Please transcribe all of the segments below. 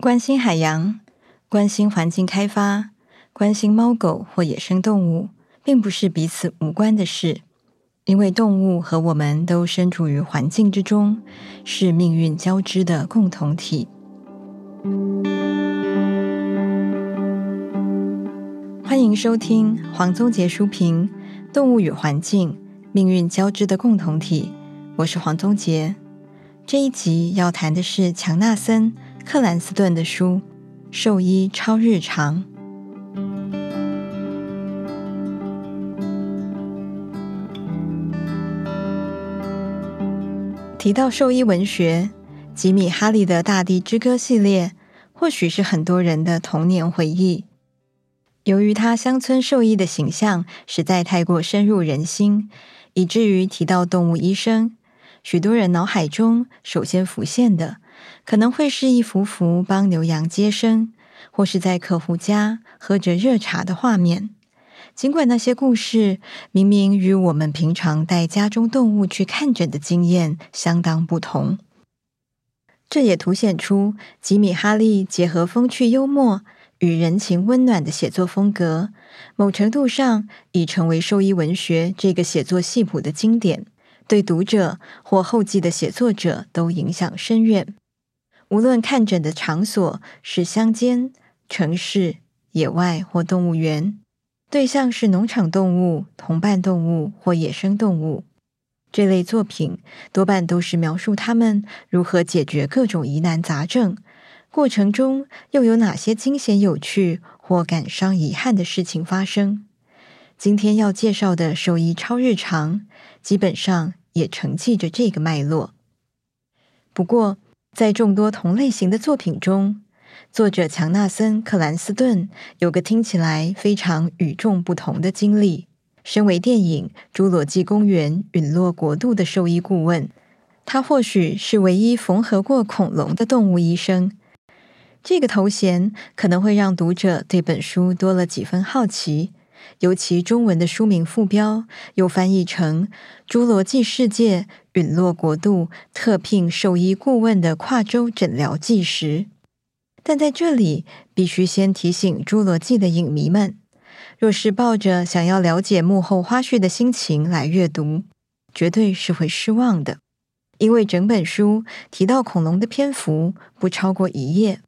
关心海洋、关心环境开发、关心猫狗或野生动物，并不是彼此无关的事，因为动物和我们都身处于环境之中，是命运交织的共同体。欢迎收听黄宗杰书评《动物与环境：命运交织的共同体》，我是黄宗杰。这一集要谈的是强纳森·克兰斯顿的书《兽医超日常》。提到兽医文学，吉米·哈利的《大地之歌》系列，或许是很多人的童年回忆。由于他乡村兽医的形象实在太过深入人心，以至于提到动物医生，许多人脑海中首先浮现的，可能会是一幅幅帮牛羊接生，或是在客户家喝着热茶的画面。尽管那些故事明明与我们平常带家中动物去看诊的经验相当不同，这也凸显出吉米·哈利结合风趣幽默。与人情温暖的写作风格，某程度上已成为兽医文学这个写作系谱的经典，对读者或后继的写作者都影响深远。无论看诊的场所是乡间、城市、野外或动物园，对象是农场动物、同伴动物或野生动物，这类作品多半都是描述他们如何解决各种疑难杂症。过程中又有哪些惊险、有趣或感伤、遗憾的事情发生？今天要介绍的《兽医超日常》基本上也承继着这个脉络。不过，在众多同类型的作品中，作者强纳森·克兰斯顿有个听起来非常与众不同的经历。身为电影《侏罗纪公园：陨落国度》的兽医顾问，他或许是唯一缝合过恐龙的动物医生。这个头衔可能会让读者对本书多了几分好奇，尤其中文的书名副标又翻译成《侏罗纪世界：陨落国度特聘兽医顾问的跨洲诊疗纪实》。但在这里，必须先提醒侏罗纪的影迷们，若是抱着想要了解幕后花絮的心情来阅读，绝对是会失望的，因为整本书提到恐龙的篇幅不超过一页。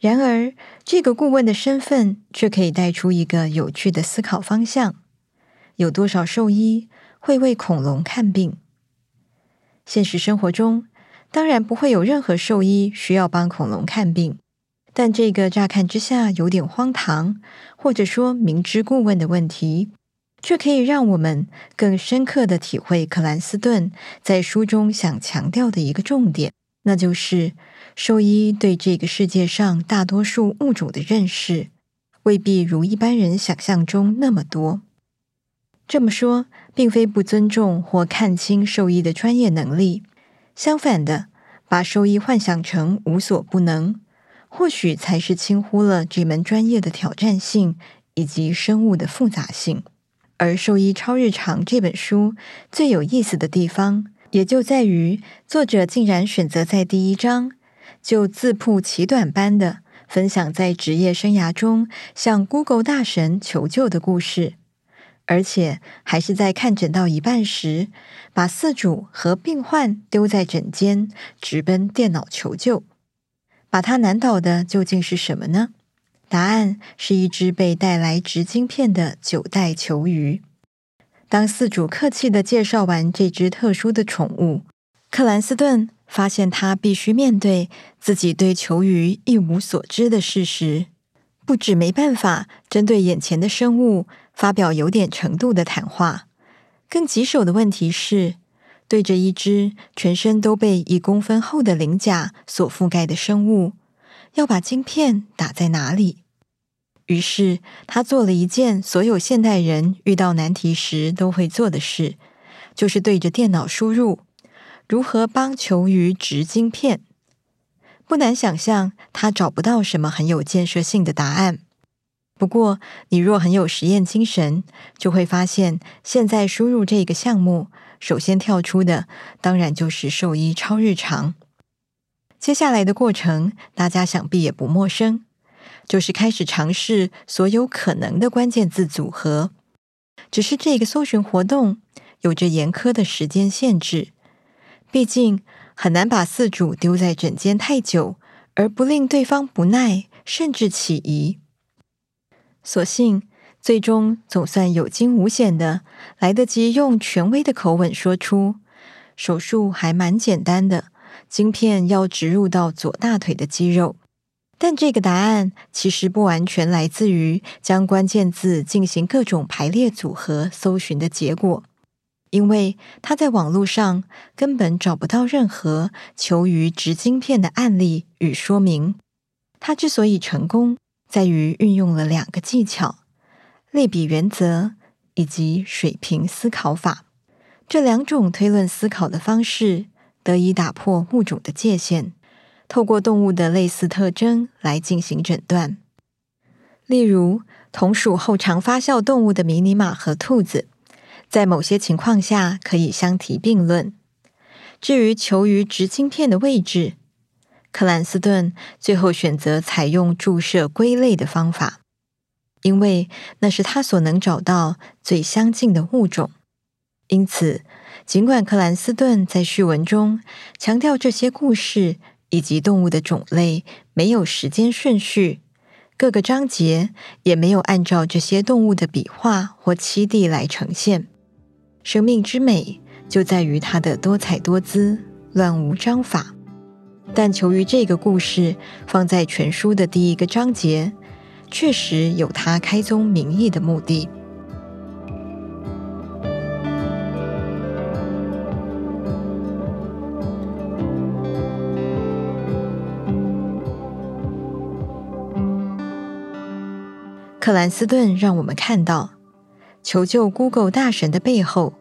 然而，这个顾问的身份却可以带出一个有趣的思考方向：有多少兽医会为恐龙看病？现实生活中，当然不会有任何兽医需要帮恐龙看病，但这个乍看之下有点荒唐，或者说明知故问的问题，却可以让我们更深刻地体会克兰斯顿在书中想强调的一个重点，那就是。兽医对这个世界上大多数物种的认识，未必如一般人想象中那么多。这么说，并非不尊重或看清兽医的专业能力，相反的，把兽医幻想成无所不能，或许才是轻忽了这门专业的挑战性以及生物的复杂性。而《兽医超日常》这本书最有意思的地方，也就在于作者竟然选择在第一章。就自曝其短般的分享在职业生涯中向 Google 大神求救的故事，而且还是在看诊到一半时，把饲主和病患丢在诊间，直奔电脑求救。把他难倒的究竟是什么呢？答案是一只被带来植晶片的九代球鱼。当饲主客气的介绍完这只特殊的宠物，克兰斯顿。发现他必须面对自己对球鱼一无所知的事实，不止没办法针对眼前的生物发表有点程度的谈话，更棘手的问题是，对着一只全身都被一公分厚的鳞甲所覆盖的生物，要把晶片打在哪里？于是他做了一件所有现代人遇到难题时都会做的事，就是对着电脑输入。如何帮球鱼植晶片？不难想象，他找不到什么很有建设性的答案。不过，你若很有实验精神，就会发现，现在输入这个项目，首先跳出的当然就是兽医超日常。接下来的过程，大家想必也不陌生，就是开始尝试所有可能的关键字组合。只是这个搜寻活动有着严苛的时间限制，毕竟很难把饲主丢在诊间太久，而不令对方不耐，甚至起疑。所幸，最终总算有惊无险的来得及用权威的口吻说出，手术还蛮简单的。晶片要植入到左大腿的肌肉，但这个答案其实不完全来自于将关键字进行各种排列组合搜寻的结果，因为他在网络上根本找不到任何求于植晶片的案例与说明。他之所以成功，在于运用了两个技巧：类比原则以及水平思考法。这两种推论思考的方式。得以打破物种的界限，透过动物的类似特征来进行诊断。例如，同属后肠发酵动物的迷你马和兔子，在某些情况下可以相提并论。至于求于植晶片的位置，克兰斯顿最后选择采用注射龟类的方法，因为那是他所能找到最相近的物种。因此，尽管克兰斯顿在序文中强调这些故事以及动物的种类没有时间顺序，各个章节也没有按照这些动物的笔画或栖地来呈现。生命之美就在于它的多彩多姿、乱无章法。但求于这个故事放在全书的第一个章节，确实有它开宗明义的目的。克兰斯顿让我们看到，求救 Google 大神的背后，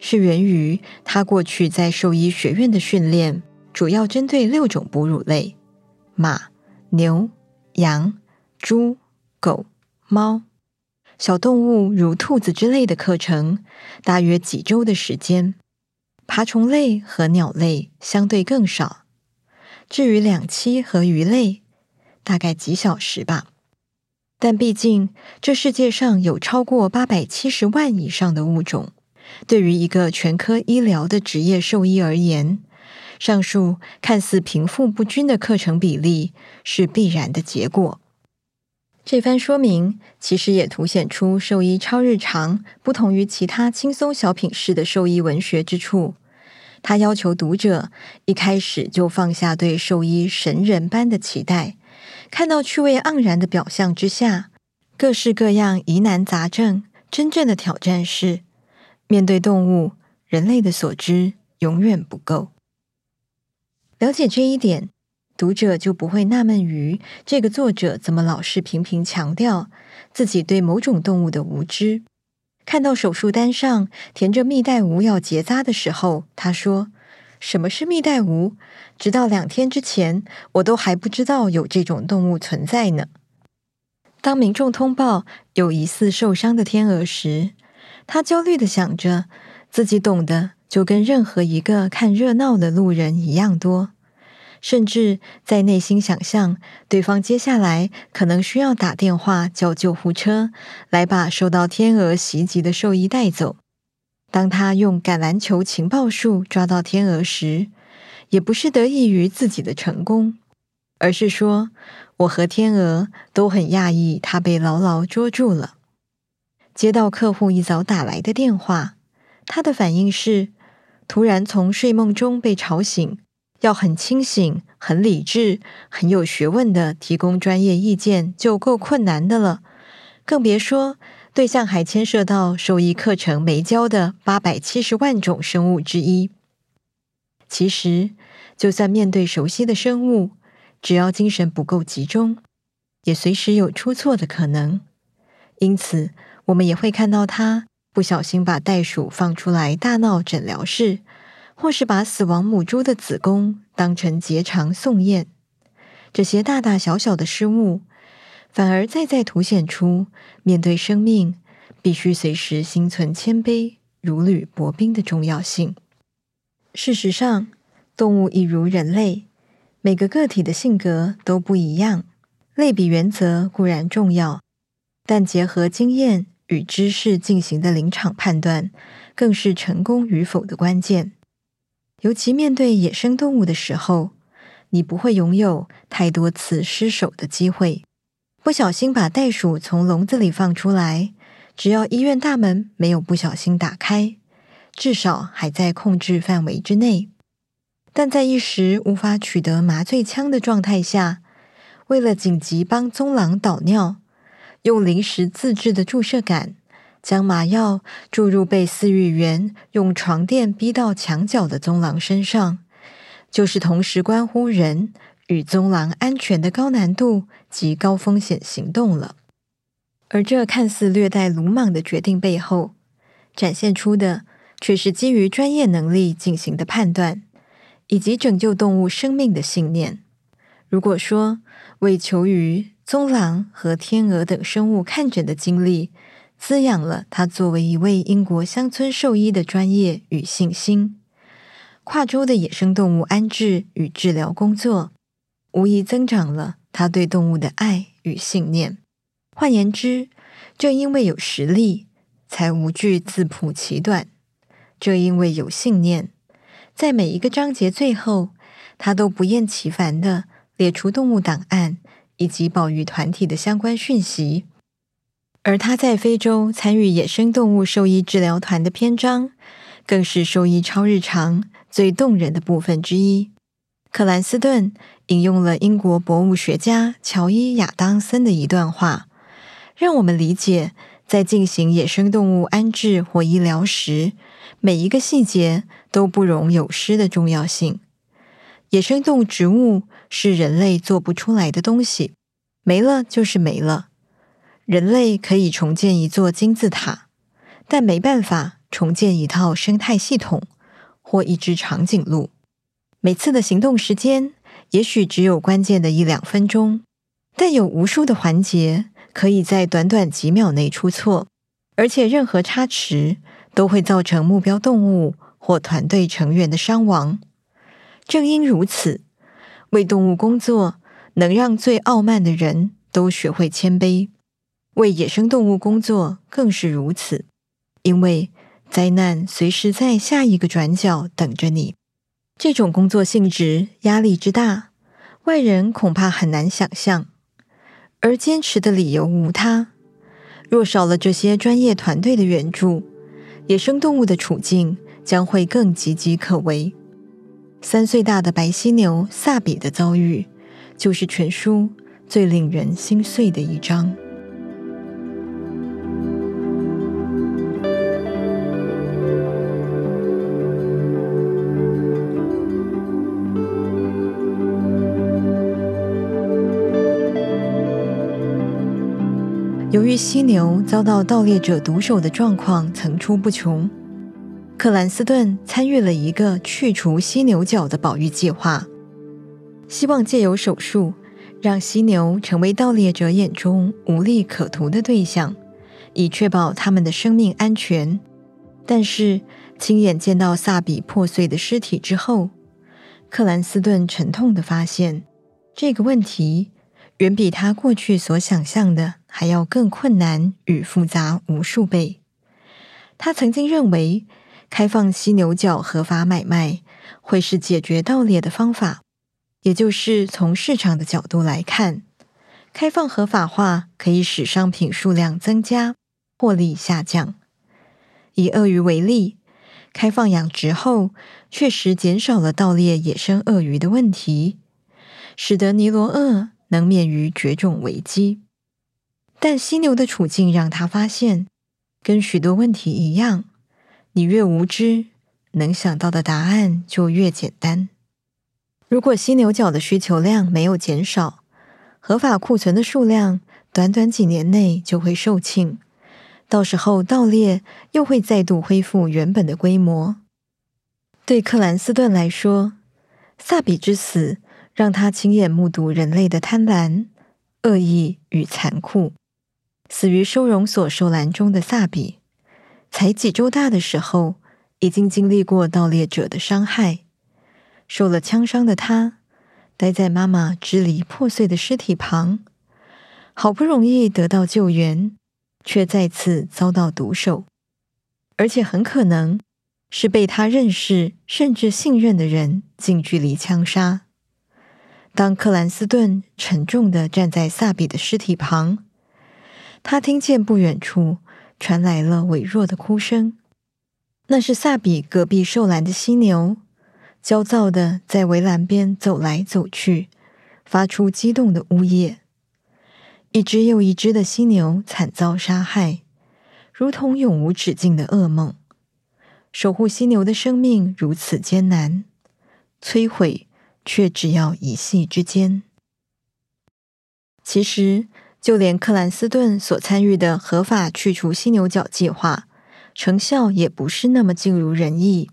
是源于他过去在兽医学院的训练，主要针对六种哺乳类：马、牛、羊、猪、狗、猫，小动物如兔子之类的课程，大约几周的时间；爬虫类和鸟类相对更少。至于两栖和鱼类，大概几小时吧。但毕竟，这世界上有超过八百七十万以上的物种。对于一个全科医疗的职业兽医而言，上述看似贫富不均的课程比例是必然的结果。这番说明其实也凸显出兽医超日常不同于其他轻松小品式的兽医文学之处。他要求读者一开始就放下对兽医神人般的期待。看到趣味盎然的表象之下，各式各样疑难杂症，真正的挑战是面对动物，人类的所知永远不够。了解这一点，读者就不会纳闷于这个作者怎么老是频频强调自己对某种动物的无知。看到手术单上填着蜜袋鼯要结扎的时候，他说。什么是蜜袋鼯？直到两天之前，我都还不知道有这种动物存在呢。当民众通报有疑似受伤的天鹅时，他焦虑的想着，自己懂得就跟任何一个看热闹的路人一样多，甚至在内心想象对方接下来可能需要打电话叫救护车，来把受到天鹅袭击的兽医带走。当他用橄榄球情报术抓到天鹅时，也不是得益于自己的成功，而是说我和天鹅都很讶异他被牢牢捉住了。接到客户一早打来的电话，他的反应是突然从睡梦中被吵醒，要很清醒、很理智、很有学问的提供专业意见就够困难的了，更别说。对象还牵涉到兽医课程没教的八百七十万种生物之一。其实，就算面对熟悉的生物，只要精神不够集中，也随时有出错的可能。因此，我们也会看到他不小心把袋鼠放出来大闹诊疗室，或是把死亡母猪的子宫当成结肠送验。这些大大小小的失误。反而再再凸显出，面对生命，必须随时心存谦卑，如履薄冰的重要性。事实上，动物亦如人类，每个个体的性格都不一样，类比原则固然重要，但结合经验与知识进行的临场判断，更是成功与否的关键。尤其面对野生动物的时候，你不会拥有太多次失手的机会。不小心把袋鼠从笼子里放出来，只要医院大门没有不小心打开，至少还在控制范围之内。但在一时无法取得麻醉枪的状态下，为了紧急帮棕狼导尿，用临时自制的注射杆将麻药注入被饲育员用床垫逼到墙角的棕狼身上，就是同时关乎人与棕狼安全的高难度及高风险行动了。而这看似略带鲁莽的决定背后，展现出的却是基于专业能力进行的判断，以及拯救动物生命的信念。如果说为求鱼、棕狼和天鹅等生物看诊的经历，滋养了他作为一位英国乡村兽医的专业与信心，跨州的野生动物安置与治疗工作，无疑增长了他对动物的爱与信念。换言之，正因为有实力，才无惧自曝其短；正因为有信念，在每一个章节最后，他都不厌其烦地列出动物档案以及保育团体的相关讯息。而他在非洲参与野生动物兽医治疗团的篇章，更是兽医超日常最动人的部分之一。克兰斯顿引用了英国博物学家乔伊亚当森的一段话，让我们理解，在进行野生动物安置或医疗时，每一个细节都不容有失的重要性。野生动物植物是人类做不出来的东西，没了就是没了。人类可以重建一座金字塔，但没办法重建一套生态系统或一只长颈鹿。每次的行动时间也许只有关键的一两分钟，但有无数的环节可以在短短几秒内出错，而且任何差池都会造成目标动物或团队成员的伤亡。正因如此，为动物工作能让最傲慢的人都学会谦卑，为野生动物工作更是如此，因为灾难随时在下一个转角等着你。这种工作性质压力之大，外人恐怕很难想象。而坚持的理由无他：若少了这些专业团队的援助，野生动物的处境将会更岌岌可危。三岁大的白犀牛萨比的遭遇，就是全书最令人心碎的一章。由于犀牛遭到盗猎者毒手的状况层出不穷，克兰斯顿参与了一个去除犀牛角的保育计划，希望借由手术让犀牛成为盗猎者眼中无利可图的对象，以确保他们的生命安全。但是，亲眼见到萨比破碎的尸体之后，克兰斯顿沉痛地发现，这个问题远比他过去所想象的。还要更困难与复杂无数倍。他曾经认为，开放犀牛角合法买卖会是解决盗猎的方法，也就是从市场的角度来看，开放合法化可以使商品数量增加，获利下降。以鳄鱼为例，开放养殖后，确实减少了盗猎野生鳄鱼的问题，使得尼罗鳄能免于绝种危机。但犀牛的处境让他发现，跟许多问题一样，你越无知，能想到的答案就越简单。如果犀牛角的需求量没有减少，合法库存的数量短短几年内就会售罄，到时候盗猎又会再度恢复原本的规模。对克兰斯顿来说，萨比之死让他亲眼目睹人类的贪婪、恶意与残酷。死于收容所兽栏中的萨比，才几周大的时候，已经经历过盗猎者的伤害。受了枪伤的他，待在妈妈支离破碎的尸体旁，好不容易得到救援，却再次遭到毒手，而且很可能是被他认识甚至信任的人近距离枪杀。当克兰斯顿沉重的站在萨比的尸体旁，他听见不远处传来了微弱的哭声，那是萨比隔壁兽栏的犀牛，焦躁地在围栏边走来走去，发出激动的呜咽。一只又一只的犀牛惨遭杀害，如同永无止境的噩梦。守护犀牛的生命如此艰难，摧毁。却只要一夕之间。其实，就连克兰斯顿所参与的合法去除犀牛角计划，成效也不是那么尽如人意。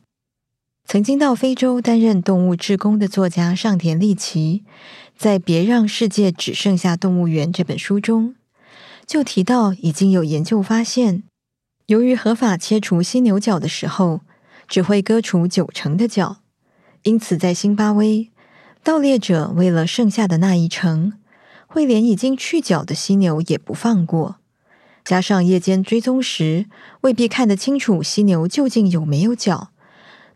曾经到非洲担任动物志工的作家上田利奇，在《别让世界只剩下动物园》这本书中，就提到已经有研究发现，由于合法切除犀牛角的时候，只会割除九成的角，因此在辛巴威。盗猎者为了剩下的那一成，会连已经去角的犀牛也不放过。加上夜间追踪时，未必看得清楚犀牛究竟有没有角，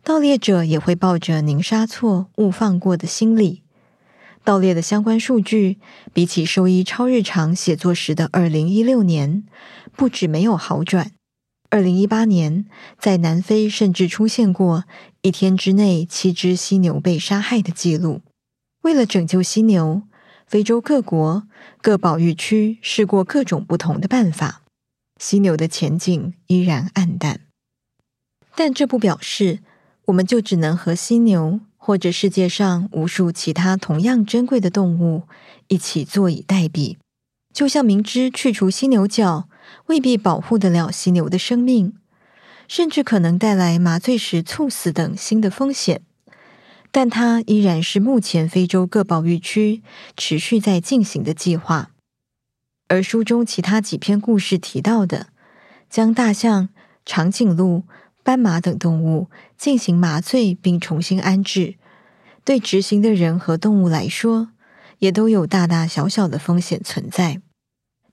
盗猎者也会抱着宁杀错勿放过的心理。盗猎的相关数据，比起兽医超日常写作时的二零一六年，不止没有好转。二零一八年，在南非甚至出现过一天之内七只犀牛被杀害的记录。为了拯救犀牛，非洲各国各保育区试过各种不同的办法，犀牛的前景依然黯淡。但这不表示我们就只能和犀牛或者世界上无数其他同样珍贵的动物一起坐以待毙。就像明知去除犀牛角未必保护得了犀牛的生命，甚至可能带来麻醉时猝死等新的风险。但它依然是目前非洲各保育区持续在进行的计划。而书中其他几篇故事提到的，将大象、长颈鹿、斑马等动物进行麻醉并重新安置，对执行的人和动物来说，也都有大大小小的风险存在。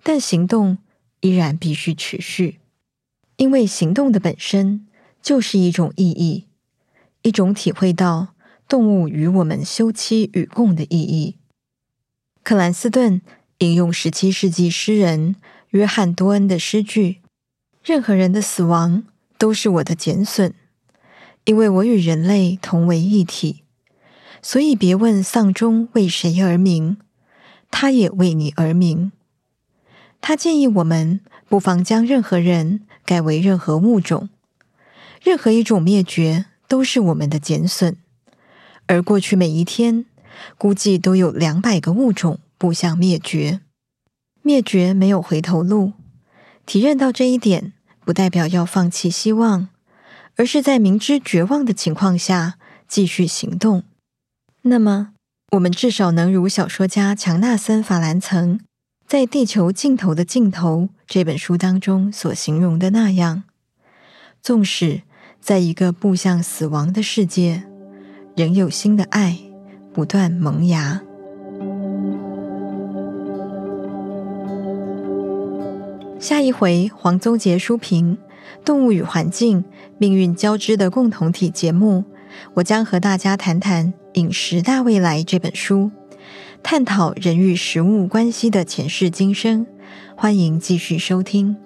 但行动依然必须持续，因为行动的本身就是一种意义，一种体会到。动物与我们休戚与共的意义。克兰斯顿引用十七世纪诗人约翰多恩的诗句：“任何人的死亡都是我的减损，因为我与人类同为一体。所以别问丧钟为谁而鸣，它也为你而鸣。”他建议我们不妨将任何人改为任何物种，任何一种灭绝都是我们的减损。而过去每一天，估计都有两百个物种步向灭绝。灭绝没有回头路。体认到这一点，不代表要放弃希望，而是在明知绝望的情况下继续行动。那么，我们至少能如小说家强纳森·法兰岑在《地球尽头的尽头》这本书当中所形容的那样，纵使在一个步向死亡的世界。仍有新的爱不断萌芽。下一回黄宗杰书评《动物与环境命运交织的共同体》节目，我将和大家谈谈《饮食大未来》这本书，探讨人与食物关系的前世今生。欢迎继续收听。